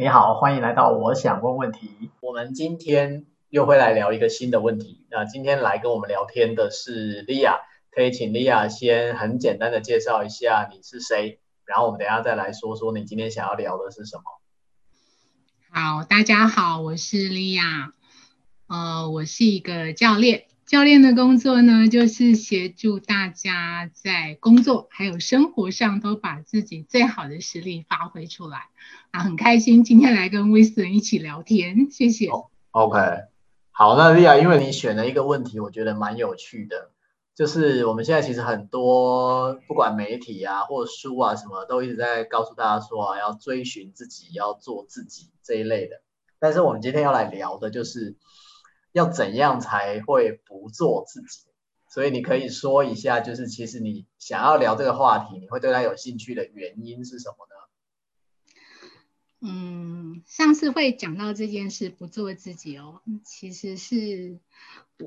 你好，欢迎来到我想问问题。我们今天又会来聊一个新的问题。那今天来跟我们聊天的是莉亚，可以请莉亚先很简单的介绍一下你是谁，然后我们等一下再来说说你今天想要聊的是什么。好，大家好，我是莉亚，呃，我是一个教练。教练的工作呢，就是协助大家在工作还有生活上都把自己最好的实力发挥出来。啊，很开心今天来跟威斯一起聊天，谢谢。OK，好，那莉亚，因为你选了一个问题，我觉得蛮有趣的，就是我们现在其实很多不管媒体啊或书啊什么，都一直在告诉大家说啊，要追寻自己，要做自己这一类的。但是我们今天要来聊的就是。要怎样才会不做自己？所以你可以说一下，就是其实你想要聊这个话题，你会对他有兴趣的原因是什么呢？嗯，上次会讲到这件事不做自己哦，其实是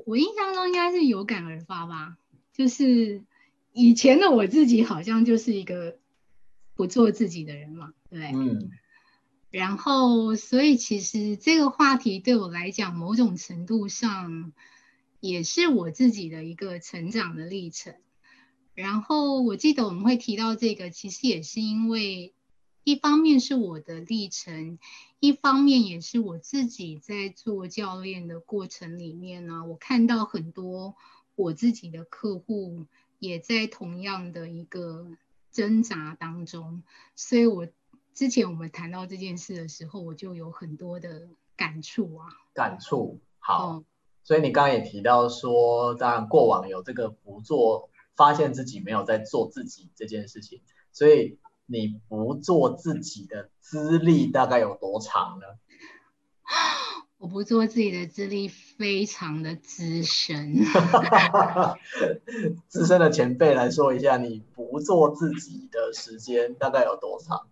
我印象中应该是有感而发吧，就是以前的我自己好像就是一个不做自己的人嘛，对，嗯。然后，所以其实这个话题对我来讲，某种程度上也是我自己的一个成长的历程。然后我记得我们会提到这个，其实也是因为一方面是我的历程，一方面也是我自己在做教练的过程里面呢，我看到很多我自己的客户也在同样的一个挣扎当中，所以我。之前我们谈到这件事的时候，我就有很多的感触啊。感触好，嗯、所以你刚刚也提到说，当然过往有这个不做，发现自己没有在做自己这件事情，所以你不做自己的资历大概有多长呢？我不做自己的资历非常的资深。资深的前辈来说一下，你不做自己的时间大概有多长？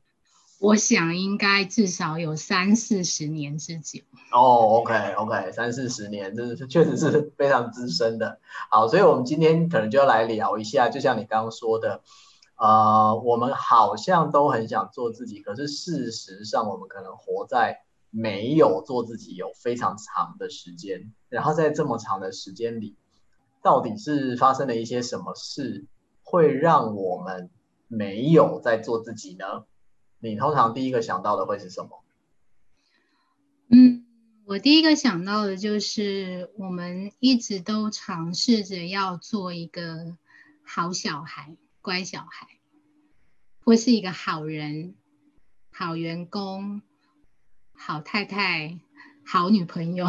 我想应该至少有三四十年之久。哦、oh，OK OK，三四十年，真的是确实是非常资深的。好，所以我们今天可能就要来聊一下，就像你刚刚说的，呃，我们好像都很想做自己，可是事实上我们可能活在没有做自己有非常长的时间，然后在这么长的时间里，到底是发生了一些什么事，会让我们没有在做自己呢？你通常第一个想到的会是什么？嗯，我第一个想到的就是我们一直都尝试着要做一个好小孩、乖小孩，或是一个好人、好员工、好太太、好女朋友，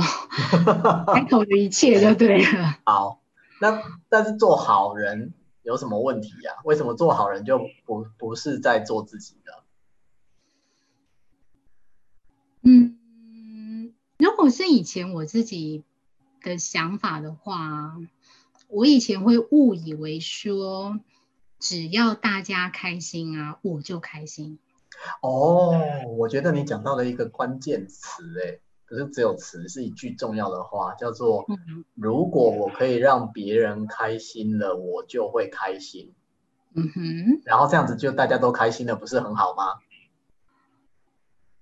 开头的一切就对了。好，那但是做好人有什么问题呀？为什么做好人就不不是在做自己的？果是以前我自己的想法的话，我以前会误以为说，只要大家开心啊，我就开心。哦，我觉得你讲到了一个关键词，哎，可是只有词是一句重要的话，叫做“如果我可以让别人开心了，我就会开心。”嗯哼，然后这样子就大家都开心了，不是很好吗？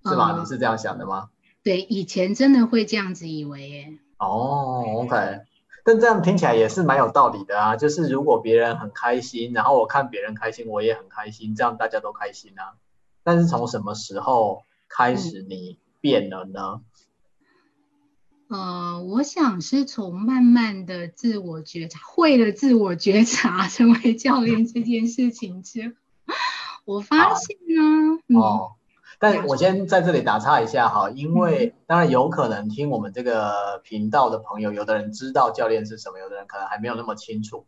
是吗？你是这样想的吗？对，以前真的会这样子以为耶。哦，OK，但这样听起来也是蛮有道理的啊。就是如果别人很开心，然后我看别人开心，我也很开心，这样大家都开心啊。但是从什么时候开始你变了呢？嗯、呃，我想是从慢慢的自我觉察，会了自我觉察，成为教练这件事情之后，我发现呢，嗯。哦但我先在这里打岔一下哈，因为当然有可能听我们这个频道的朋友，有的人知道教练是什么，有的人可能还没有那么清楚，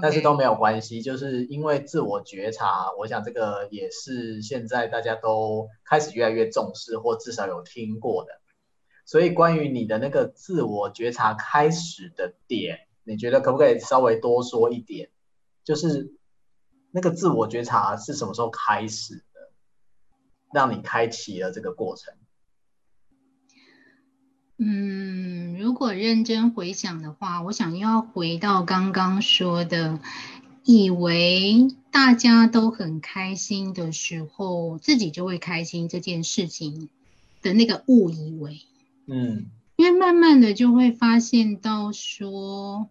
但是都没有关系，就是因为自我觉察，我想这个也是现在大家都开始越来越重视，或至少有听过的。所以关于你的那个自我觉察开始的点，你觉得可不可以稍微多说一点？就是那个自我觉察是什么时候开始？让你开启了这个过程。嗯，如果认真回想的话，我想要回到刚刚说的，以为大家都很开心的时候，自己就会开心这件事情的那个误以为，嗯，因为慢慢的就会发现到说，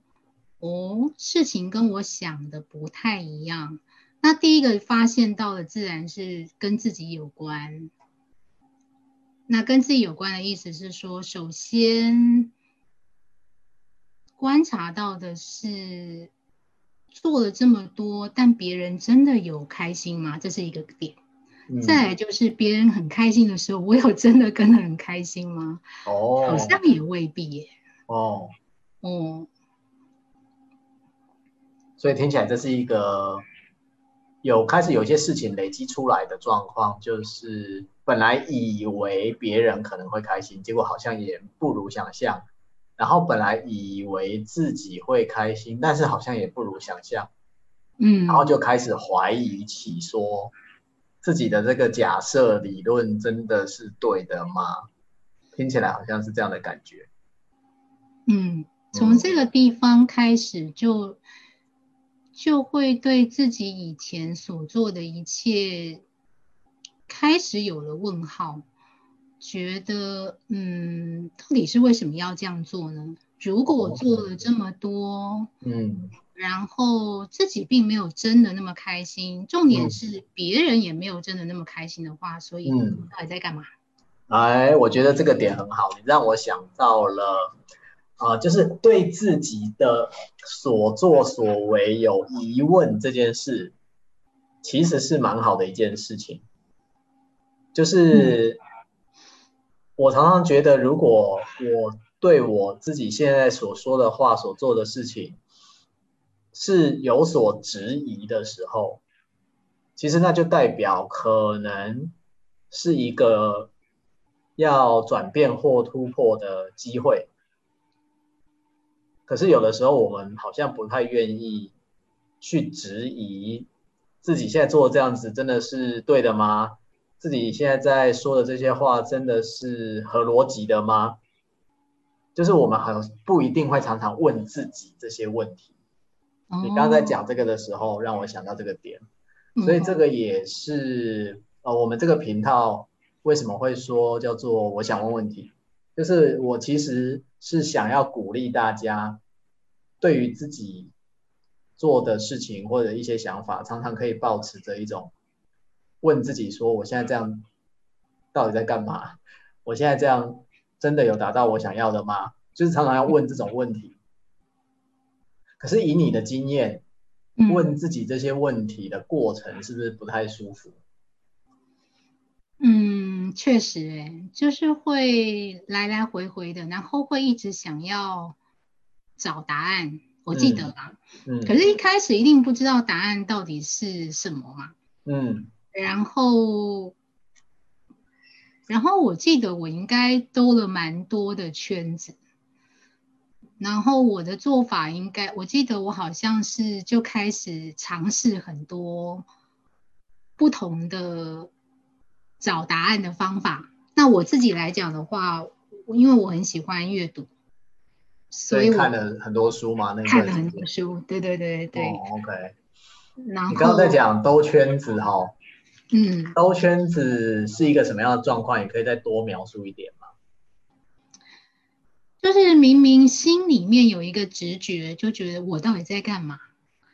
哦，事情跟我想的不太一样。那第一个发现到的自然是跟自己有关。那跟自己有关的意思是说，首先观察到的是做了这么多，但别人真的有开心吗？这是一个点。再来就是别人很开心的时候，我有真的跟得很开心吗？哦，好像也未必耶。哦，哦，所以听起来这是一个有开始有一些事情累积出来的状况，就是本来以为别人可能会开心，结果好像也不如想象，然后本来以为自己会开心，但是好像也不如想象，嗯，然后就开始怀疑起说。自己的这个假设理论真的是对的吗？听起来好像是这样的感觉。嗯，从这个地方开始就就会对自己以前所做的一切开始有了问号，觉得嗯，到底是为什么要这样做呢？如果我做了这么多，嗯。然后自己并没有真的那么开心，重点是别人也没有真的那么开心的话，嗯、所以到底在干嘛？哎，我觉得这个点很好，你让我想到了，啊、呃，就是对自己的所作所为有疑问这件事，其实是蛮好的一件事情。就是、嗯、我常常觉得，如果我对我自己现在所说的话、所做的事情，是有所质疑的时候，其实那就代表可能是一个要转变或突破的机会。可是有的时候我们好像不太愿意去质疑自己现在做的这样子真的是对的吗？自己现在在说的这些话真的是合逻辑的吗？就是我们好像不一定会常常问自己这些问题。你刚刚在讲这个的时候，让我想到这个点，所以这个也是呃，我们这个频道为什么会说叫做我想问问题，就是我其实是想要鼓励大家，对于自己做的事情或者一些想法，常常可以保持着一种问自己说，我现在这样到底在干嘛？我现在这样真的有达到我想要的吗？就是常常要问这种问题。可是以你的经验，问自己这些问题的过程是不是不太舒服？嗯，确实，诶，就是会来来回回的，然后会一直想要找答案。我记得吧，嗯，嗯，可是一开始一定不知道答案到底是什么嘛，嗯，然后，然后我记得我应该兜了蛮多的圈子。然后我的做法应该，我记得我好像是就开始尝试很多不同的找答案的方法。那我自己来讲的话，因为我很喜欢阅读，所以我看了很多书嘛，那看了很多书，对对对对。哦，OK。然后你刚刚在讲兜圈子哈，嗯，兜圈子是一个什么样的状况？也可以再多描述一点吗？就是明明心里面有一个直觉，就觉得我到底在干嘛？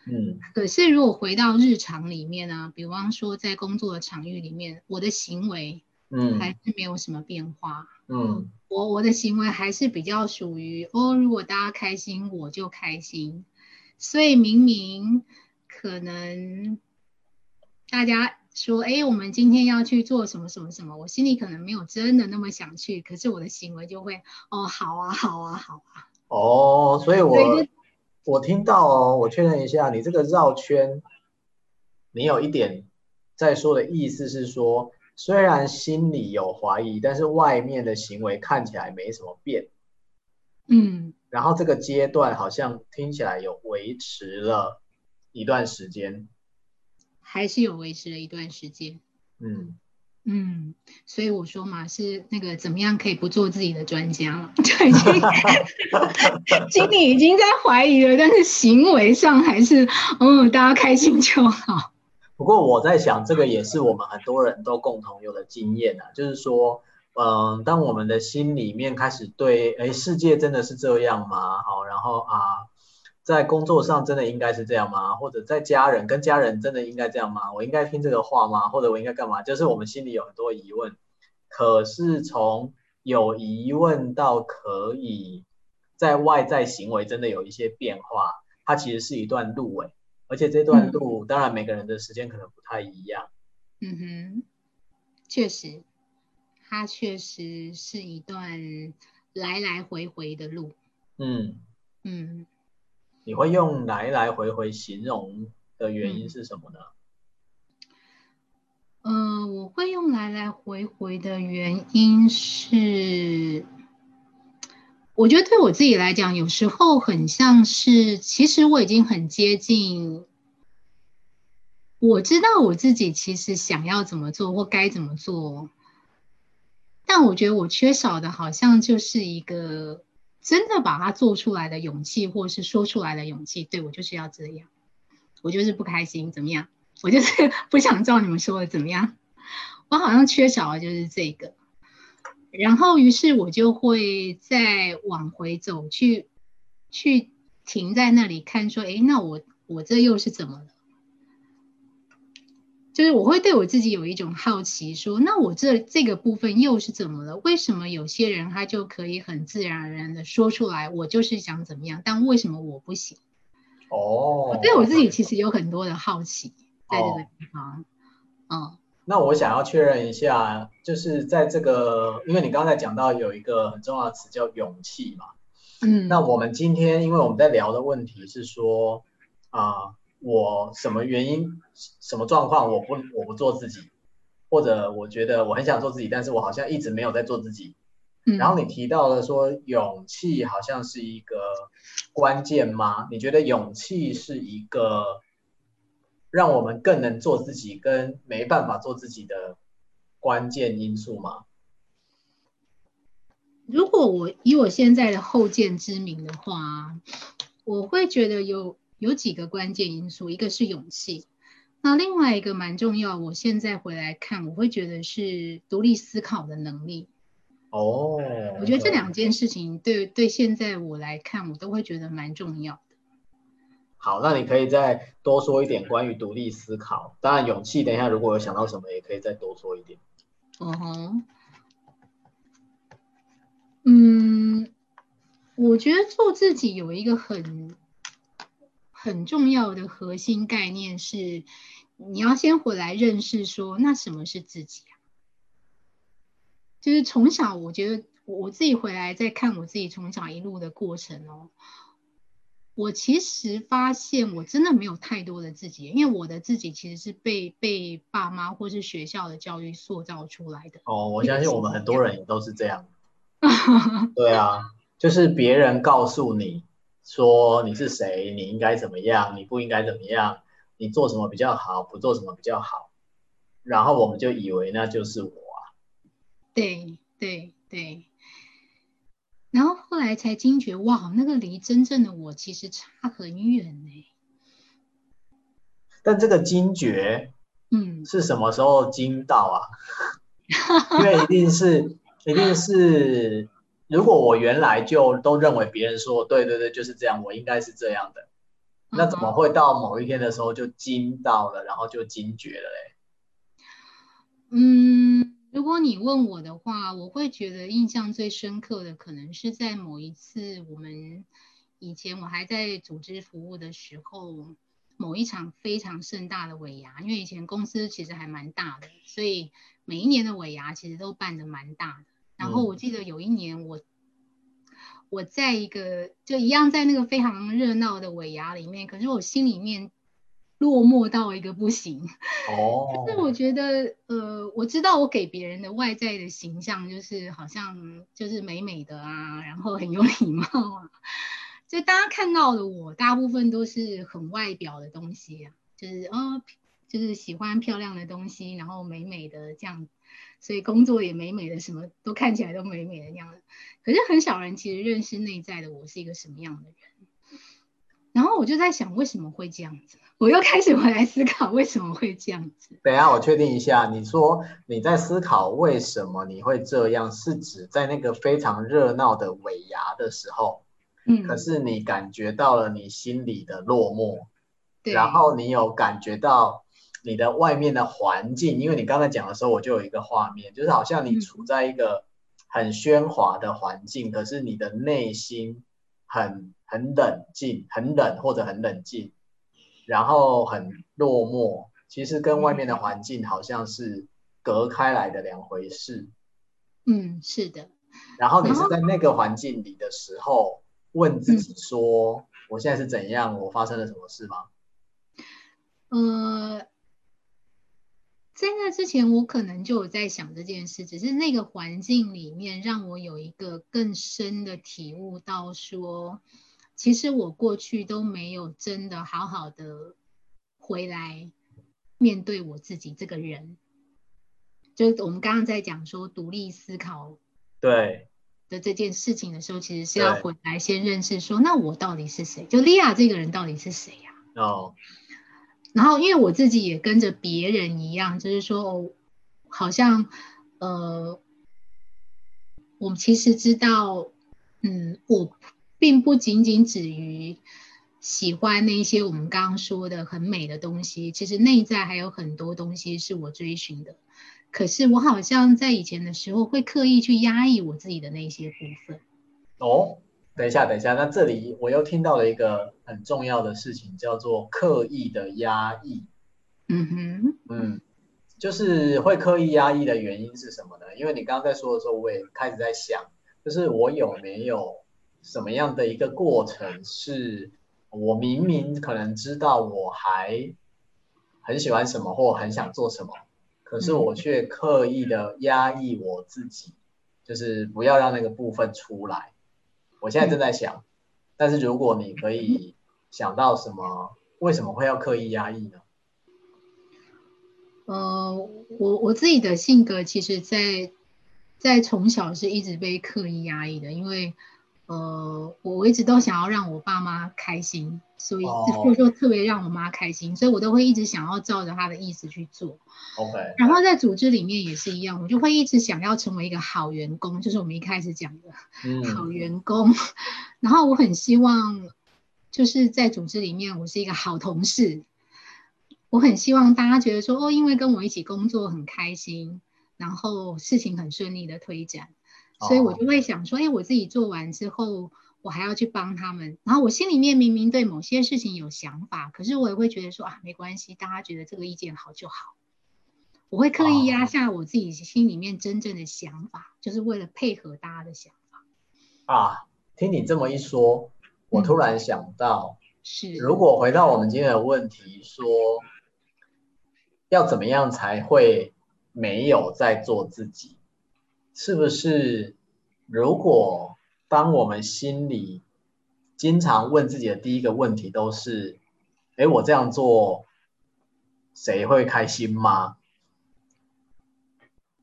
嗯，可是如果回到日常里面啊，比方说在工作的场域里面，我的行为，嗯，还是没有什么变化。嗯，我我的行为还是比较属于哦，如果大家开心，我就开心。所以明明可能大家。说，哎，我们今天要去做什么什么什么？我心里可能没有真的那么想去，可是我的行为就会，哦，好啊，好啊，好啊。哦，所以我我听到哦，我确认一下，你这个绕圈，你有一点在说的意思是说，虽然心里有怀疑，但是外面的行为看起来没什么变。嗯。然后这个阶段好像听起来有维持了一段时间。还是有维持了一段时间，嗯嗯，所以我说嘛，是那个怎么样可以不做自己的专家了？就已经心里已经在怀疑了，但是行为上还是，嗯，大家开心就好。不过我在想，这个也是我们很多人都共同有的经验啊，就是说，嗯，当我们的心里面开始对，哎，世界真的是这样吗？好，然后啊，在工作上真的应该是这样吗？或者在家人跟家人真的应该这样吗？我应该听这个话吗？或者我应该干嘛？就是我们心里有很多疑问。可是从有疑问到可以在外在行为真的有一些变化，它其实是一段路诶，而且这段路当然每个人的时间可能不太一样。嗯哼，确实。它确实是一段来来回回的路。嗯嗯，你会用来来回回形容的原因是什么呢？嗯、呃，我会用来来回回的原因是，我觉得对我自己来讲，有时候很像是，其实我已经很接近，我知道我自己其实想要怎么做或该怎么做。但我觉得我缺少的，好像就是一个真的把它做出来的勇气，或是说出来的勇气。对，我就是要这样，我就是不开心，怎么样？我就是 不想照你们说的怎么样？我好像缺少的就是这个。然后，于是我就会再往回走去，去停在那里看，说：“哎，那我我这又是怎么了？”就是我会对我自己有一种好奇，说，那我这这个部分又是怎么了？为什么有些人他就可以很自然而然的说出来，我就是想怎么样，但为什么我不行？哦，我对我自己其实有很多的好奇，在这个地方。哦、嗯，那我想要确认一下，就是在这个，因为你刚才讲到有一个很重要的词叫勇气嘛，嗯，那我们今天因为我们在聊的问题是说啊。呃我什么原因、什么状况，我不我不做自己，或者我觉得我很想做自己，但是我好像一直没有在做自己。嗯。然后你提到了说勇气好像是一个关键吗？你觉得勇气是一个让我们更能做自己，跟没办法做自己的关键因素吗？如果我以我现在的后见之明的话，我会觉得有。有几个关键因素，一个是勇气，那另外一个蛮重要。我现在回来看，我会觉得是独立思考的能力。哦，我觉得这两件事情对对现在我来看，我都会觉得蛮重要的。好，那你可以再多说一点关于独立思考。当然，勇气，等一下如果有想到什么，也可以再多说一点。嗯哼，嗯，我觉得做自己有一个很。很重要的核心概念是，你要先回来认识说，那什么是自己啊？就是从小，我觉得我自己回来再看我自己从小一路的过程哦，我其实发现我真的没有太多的自己，因为我的自己其实是被被爸妈或是学校的教育塑造出来的。哦，我相信我们很多人也都是这样。对啊，就是别人告诉你。说你是谁，你应该怎么样，你不应该怎么样，你做什么比较好，不做什么比较好，然后我们就以为那就是我啊。对对对，然后后来才惊觉，哇，那个离真正的我其实差很远呢。但这个惊觉，嗯，是什么时候惊到啊？因为一定是，一定是。如果我原来就都认为别人说对对对就是这样，我应该是这样的，那怎么会到某一天的时候就惊到了，然后就惊觉了嘞？嗯，如果你问我的话，我会觉得印象最深刻的可能是在某一次我们以前我还在组织服务的时候，某一场非常盛大的尾牙，因为以前公司其实还蛮大的，所以每一年的尾牙其实都办得蛮大的。然后我记得有一年我，我在一个就一样在那个非常热闹的尾牙里面，可是我心里面落寞到一个不行。哦。就是我觉得，呃，我知道我给别人的外在的形象就是好像就是美美的啊，然后很有礼貌啊，就大家看到的我大部分都是很外表的东西啊，就是哦，就是喜欢漂亮的东西，然后美美的这样。所以工作也美美的，什么都看起来都美美的样子。可是很少人其实认识内在的我是一个什么样的人。然后我就在想，为什么会这样子？我又开始回来思考，为什么会这样子？等一下，我确定一下，你说你在思考为什么你会这样，是指在那个非常热闹的尾牙的时候，嗯，可是你感觉到了你心里的落寞，对，然后你有感觉到你的外面的环境，因为你刚才讲的时候，我就有一个画面，就是好像你处在一个很喧哗的环境，嗯，可是你的内心很。很冷静，很冷或者很冷静，然后很落寞，其实跟外面的环境好像是隔开来的两回事。嗯，是的。然后你是在那个环境里的时候，问自己说：“我现在是怎样？我发生了什么事吗？”呃。在那之前，我可能就有在想这件事，只是那个环境里面让我有一个更深的体悟到说。其实我过去都没有真的好好的回来面对我自己这个人，就是我们刚刚在讲说独立思考对的这件事情的时候，其实是要回来先认识说，那我到底是谁？就莉亚这个人到底是谁呀？哦，然后因为我自己也跟着别人一样，就是说，好像呃，我们其实知道，嗯，我。并不仅仅止于喜欢那些我们刚刚说的很美的东西，其实内在还有很多东西是我追寻的。可是我好像在以前的时候会刻意去压抑我自己的那些部分。哦，等一下，等一下，那这里我又听到了一个很重要的事情，叫做刻意的压抑。嗯哼，嗯，就是会刻意压抑的原因是什么呢？因为你刚刚在说的时候，我也开始在想，就是我有没有。什么样的一个过程是我明明可能知道我还很喜欢什么或很想做什么，可是我却刻意的压抑我自己，就是不要让那个部分出来。我现在正在想，但是如果你可以想到什么，为什么会要刻意压抑呢？呃，我我自己的性格其实在在从小是一直被刻意压抑的，因为。呃，我一直都想要让我爸妈开心，所以就就特别让我妈开心，所以我都会一直想要照着她的意思去做。OK。然后在组织里面也是一样，我就会一直想要成为一个好员工，就是我们一开始讲的好员工。嗯、然后我很希望，就是在组织里面我是一个好同事。我很希望大家觉得说，哦，因为跟我一起工作很开心，然后事情很顺利的推展。所以我就会想说，哎，我自己做完之后，我还要去帮他们。然后我心里面明明对某些事情有想法，可是我也会觉得说啊，没关系，大家觉得这个意见好就好。我会刻意压下我自己心里面真正的想法，就是为了配合大家的想法。啊，听你这么一说，我突然想到，嗯、是如果回到我们今天的问题，说要怎么样才会没有在做自己？是不是，如果当我们心里经常问自己的第一个问题都是，哎，我这样做，谁会开心吗？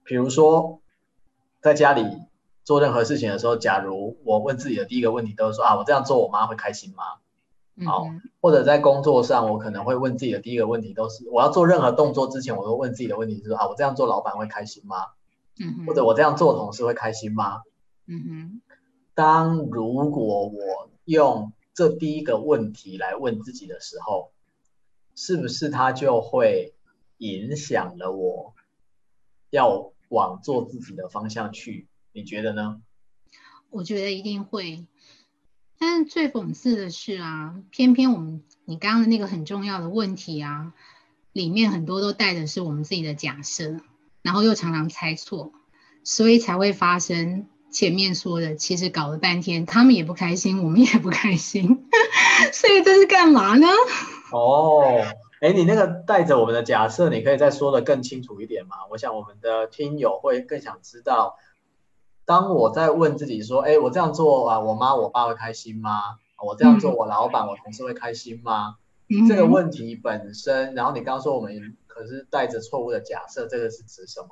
比如说，在家里做任何事情的时候，假如我问自己的第一个问题都是说，啊，我这样做，我妈会开心吗？好，或者在工作上，我可能会问自己的第一个问题都是，我要做任何动作之前，我都问自己的问题是说，啊，我这样做，老板会开心吗？或者我这样做，同事会开心吗？嗯哼。当如果我用这第一个问题来问自己的时候，是不是它就会影响了我要往做自己的方向去？你觉得呢？我觉得一定会。但最讽刺的是啊，偏偏我们你刚刚的那个很重要的问题啊，里面很多都带的是我们自己的假设。然后又常常猜错，所以才会发生前面说的，其实搞了半天，他们也不开心，我们也不开心，所以这是干嘛呢？哦，哎，你那个带着我们的假设，你可以再说的更清楚一点吗？我想我们的听友会更想知道，当我在问自己说，哎，我这样做啊，我妈我爸会开心吗？我这样做，我老板我同事会开心吗？嗯、这个问题本身，然后你刚刚说我们。可是带着错误的假设，这个是指什么？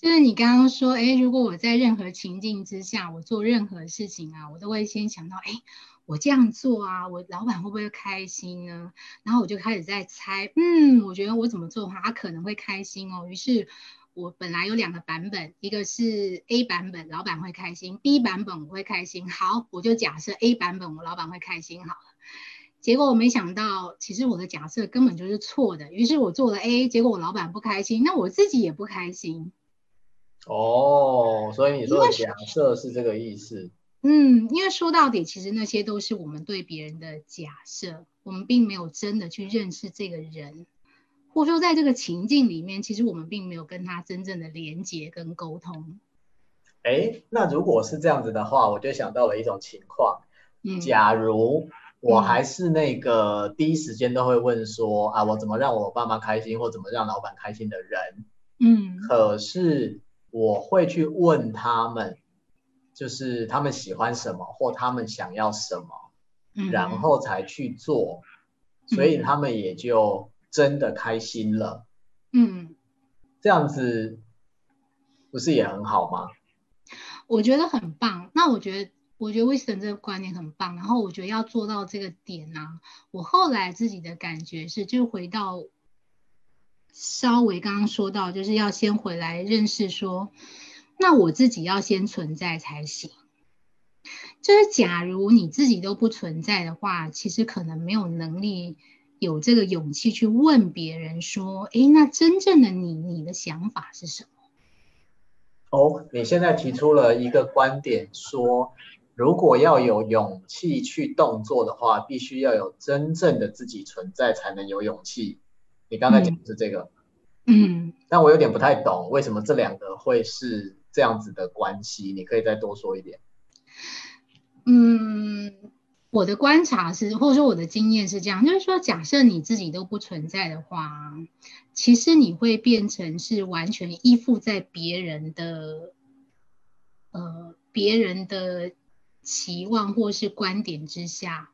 就是你刚刚说，哎，如果我在任何情境之下，我做任何事情啊，我都会先想到，哎，我这样做啊，我老板会不会开心呢？然后我就开始在猜，嗯，我觉得我怎么做的话，他可能会开心哦。于是，我本来有两个版本，一个是 A 版本，老板会开心；B 版本我会开心。好，我就假设 A 版本我老板会开心好了。结果我没想到，其实我的假设根本就是错的。于是我做了 A，结果我老板不开心，那我自己也不开心。哦，所以你说的假设是这个意思？嗯，因为说到底，其实那些都是我们对别人的假设，我们并没有真的去认识这个人，或者说在这个情境里面，其实我们并没有跟他真正的连接跟沟通。哎，那如果是这样子的话，我就想到了一种情况，嗯，假如。我还是那个第一时间都会问说、嗯、啊，我怎么让我爸妈开心，或怎么让老板开心的人。嗯，可是我会去问他们，就是他们喜欢什么或他们想要什么，嗯、然后才去做，所以他们也就真的开心了。嗯，这样子不是也很好吗？我觉得很棒。那我觉得。我觉得 Wisdom 这个观念很棒，然后我觉得要做到这个点呢、啊，我后来自己的感觉是，就回到稍微刚刚说到，就是要先回来认识说，那我自己要先存在才行。就是假如你自己都不存在的话，其实可能没有能力有这个勇气去问别人说，诶，那真正的你，你的想法是什么？哦，你现在提出了一个观点说。如果要有勇气去动作的话，必须要有真正的自己存在，才能有勇气。你刚才讲的是这个，嗯，但我有点不太懂，为什么这两个会是这样子的关系？你可以再多说一点。嗯，我的观察是，或者说我的经验是这样，就是说，假设你自己都不存在的话，其实你会变成是完全依附在别人的，呃，别人的。期望或是观点之下，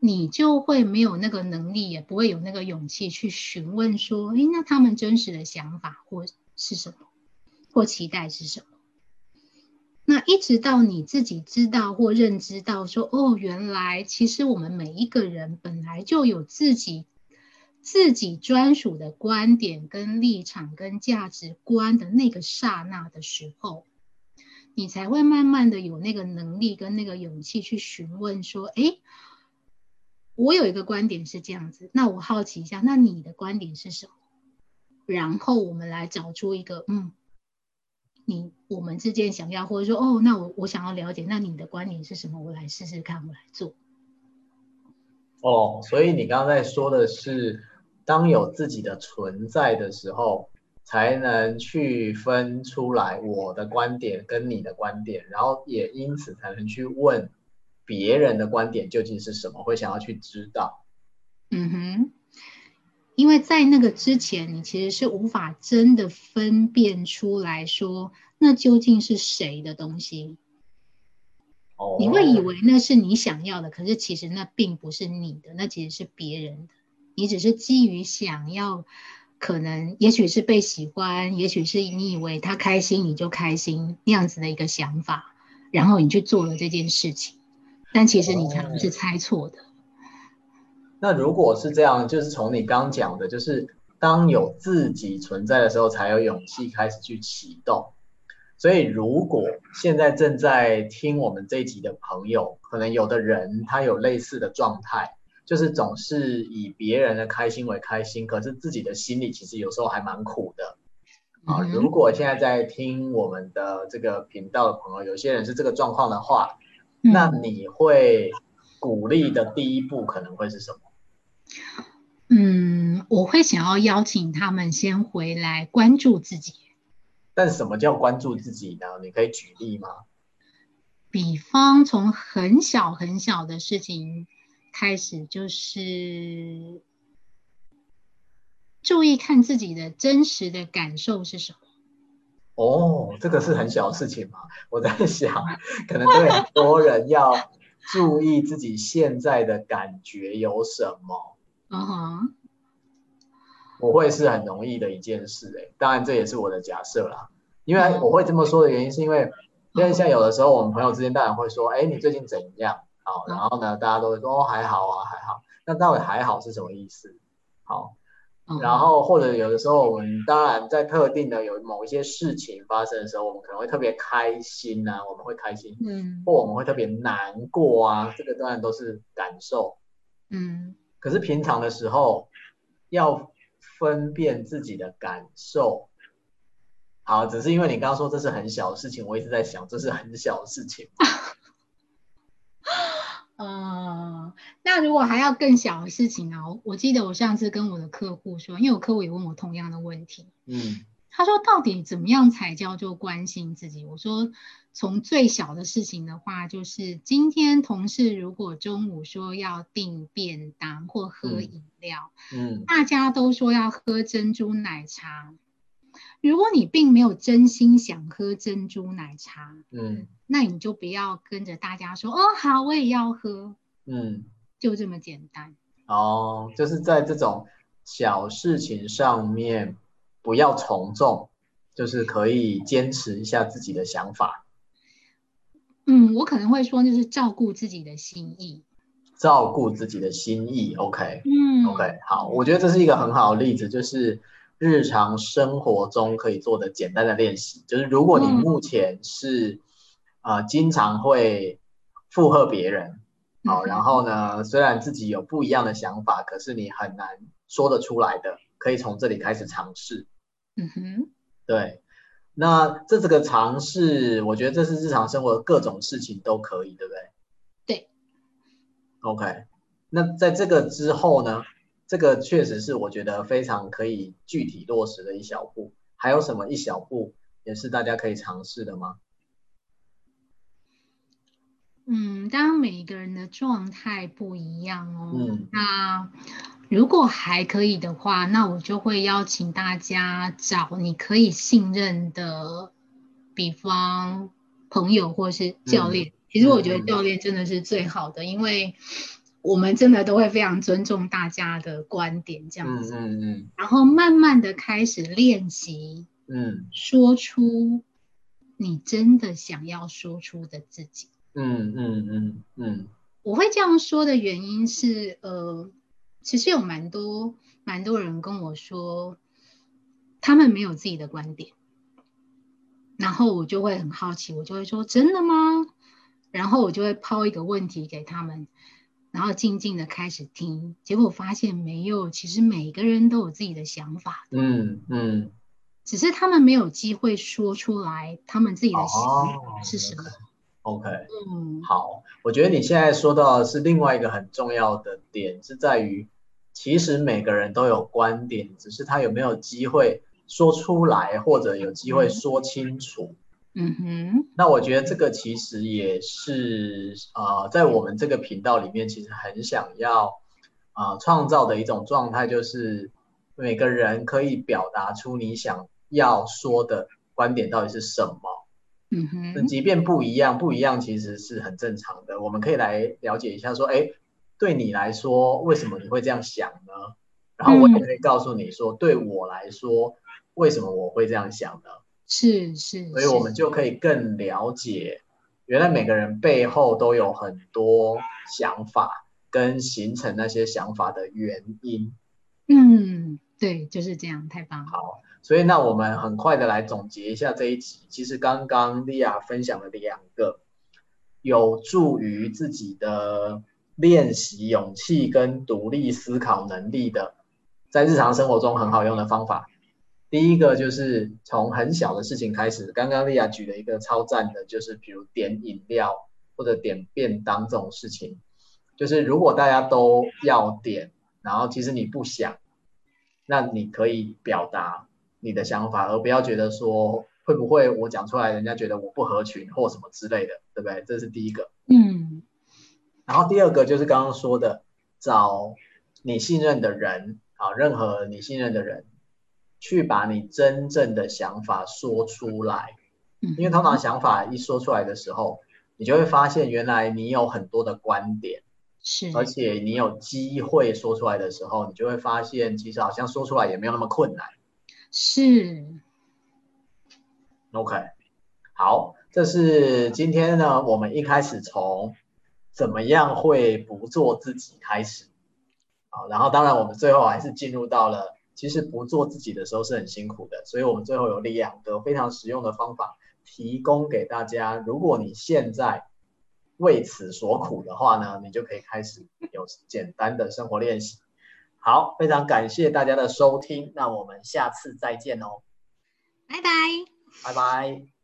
你就会没有那个能力，也不会有那个勇气去询问说：“诶，那他们真实的想法或是什么，或期待是什么？”那一直到你自己知道或认知到说：“哦，原来其实我们每一个人本来就有自己自己专属的观点、跟立场、跟价值观的那个刹那的时候。”你才会慢慢的有那个能力跟那个勇气去询问说，诶，我有一个观点是这样子，那我好奇一下，那你的观点是什么？然后我们来找出一个，嗯，你我们之间想要，或者说，哦，那我我想要了解，那你的观点是什么？我来试试看，我来做。哦，所以你刚才说的是，当有自己的存在的时候。才能去分出来我的观点跟你的观点，然后也因此才能去问别人的观点究竟是什么，会想要去知道。嗯哼，因为在那个之前，你其实是无法真的分辨出来说，那究竟是谁的东西。哦，你会以为那是你想要的，可是其实那并不是你的，那其实是别人的。你只是基于想要。可能，也许是被喜欢，也许是你以为他开心你就开心那样子的一个想法，然后你去做了这件事情，但其实你可能是猜错的。那如果是这样，就是从你刚讲的，就是当有自己存在的时候，才有勇气开始去启动。所以，如果现在正在听我们这一集的朋友，可能有的人他有类似的状态。就是总是以别人的开心为开心，可是自己的心里其实有时候还蛮苦的啊。如果现在在听我们的这个频道的朋友，有些人是这个状况的话，那你会鼓励的第一步可能会是什么？嗯，我会想要邀请他们先回来关注自己。但什么叫关注自己呢？你可以举例吗？比方从很小很小的事情。开始就是注意看自己的真实的感受是什么。哦，这个是很小的事情嘛？我在想，可能对很多人要注意自己现在的感觉有什么。嗯哼，我会是很容易的一件事诶。当然这也是我的假设啦。因为我会这么说的原因，是因为因为像有的时候我们朋友之间当然会说，哎，你最近怎样？好，然后呢，大家都会说哦还好啊还好，那到底还好是什么意思？好。然后或者有的时候，我们当然在特定的有某一些事情发生的时候，我们可能会特别开心呐、啊，我们会开心，嗯，或我们会特别难过啊，这个当然都是感受，嗯。可是平常的时候要分辨自己的感受，好，只是因为你刚刚说这是很小的事情，我一直在想这是很小的事情。呃，那如果还要更小的事情呢？我记得我上次跟我的客户说，因为我客户也问我同样的问题，嗯，他说到底怎么样才叫做关心自己？我说从最小的事情的话，就是今天同事如果中午说要订便当或喝饮料，嗯，嗯，大家都说要喝珍珠奶茶。如果你并没有真心想喝珍珠奶茶，嗯，那你就不要跟着大家说哦，好，我也要喝，嗯，就这么简单。哦，就是在这种小事情上面不要从众，就是可以坚持一下自己的想法。嗯，我可能会说，就是照顾自己的心意。照顾自己的心意，OK，嗯，OK，好，我觉得这是一个很好的例子，就是。日常生活中可以做的简单的练习，就是如果你目前是啊、嗯呃、经常会附和别人，好、嗯，然后呢，虽然自己有不一样的想法，可是你很难说得出来的，可以从这里开始尝试。嗯哼，对，那这这个尝试，我觉得这是日常生活的各种事情都可以，对不对？对。OK，那在这个之后呢？这个确实是我觉得非常可以具体落实的一小步，还有什么一小步也是大家可以尝试的吗？嗯，当每一个人的状态不一样哦。嗯。那如果还可以的话，那我就会邀请大家找你可以信任的，比方朋友或是教练。嗯。其实我觉得教练真的是最好的，嗯。因为。我们真的都会非常尊重大家的观点，这样子，嗯嗯嗯，然后慢慢的开始练习，嗯，说出你真的想要说出的自己，嗯嗯嗯嗯。我会这样说的原因是，呃，其实有蛮多蛮多人跟我说，他们没有自己的观点，然后我就会很好奇，我就会说真的吗？然后我就会抛一个问题给他们。然后静静的开始听，结果发现没有，其实每个人都有自己的想法的。嗯嗯，只是他们没有机会说出来，他们自己的想法是什么。哦，OK，嗯，好，我觉得你现在说到的是另外一个很重要的点，是在于其实每个人都有观点，只是他有没有机会说出来，或者有机会说清楚。嗯嗯哼，那我觉得这个其实也是呃，在我们这个频道里面，其实很想要啊、呃、创造的一种状态，就是每个人可以表达出你想要说的观点到底是什么。嗯哼，即便不一样，不一样其实是很正常的。我们可以来了解一下，说，哎，对你来说，为什么你会这样想呢？然后我也可以告诉你说，对我来说，为什么我会这样想呢？是是，所以我们就可以更了解，原来每个人背后都有很多想法，跟形成那些想法的原因。嗯，对，就是这样，太棒了。好，所以那我们很快的来总结一下这一集。其实刚刚莉亚分享了两个有助于自己的练习勇气跟独立思考能力的，在日常生活中很好用的方法。第一个就是从很小的事情开始，刚刚莉亚举了一个超赞的，就是比如点饮料或者点便当这种事情，就是如果大家都要点，然后其实你不想，那你可以表达你的想法，而不要觉得说会不会我讲出来人家觉得我不合群或什么之类的，对不对？这是第一个。嗯。然后第二个就是刚刚说的，找你信任的人啊，任何你信任的人。去把你真正的想法说出来，因为通常想法一说出来的时候，你就会发现原来你有很多的观点，是，而且你有机会说出来的时候，你就会发现其实好像说出来也没有那么困难，是，OK，好，这是今天呢，我们一开始从怎么样会不做自己开始。好，然后当然我们最后还是进入到了，其实不做自己的时候是很辛苦的，所以我们最后有两个非常实用的方法提供给大家。如果你现在为此所苦的话呢，你就可以开始有简单的生活练习。好，非常感谢大家的收听，那我们下次再见哦，拜拜，拜拜。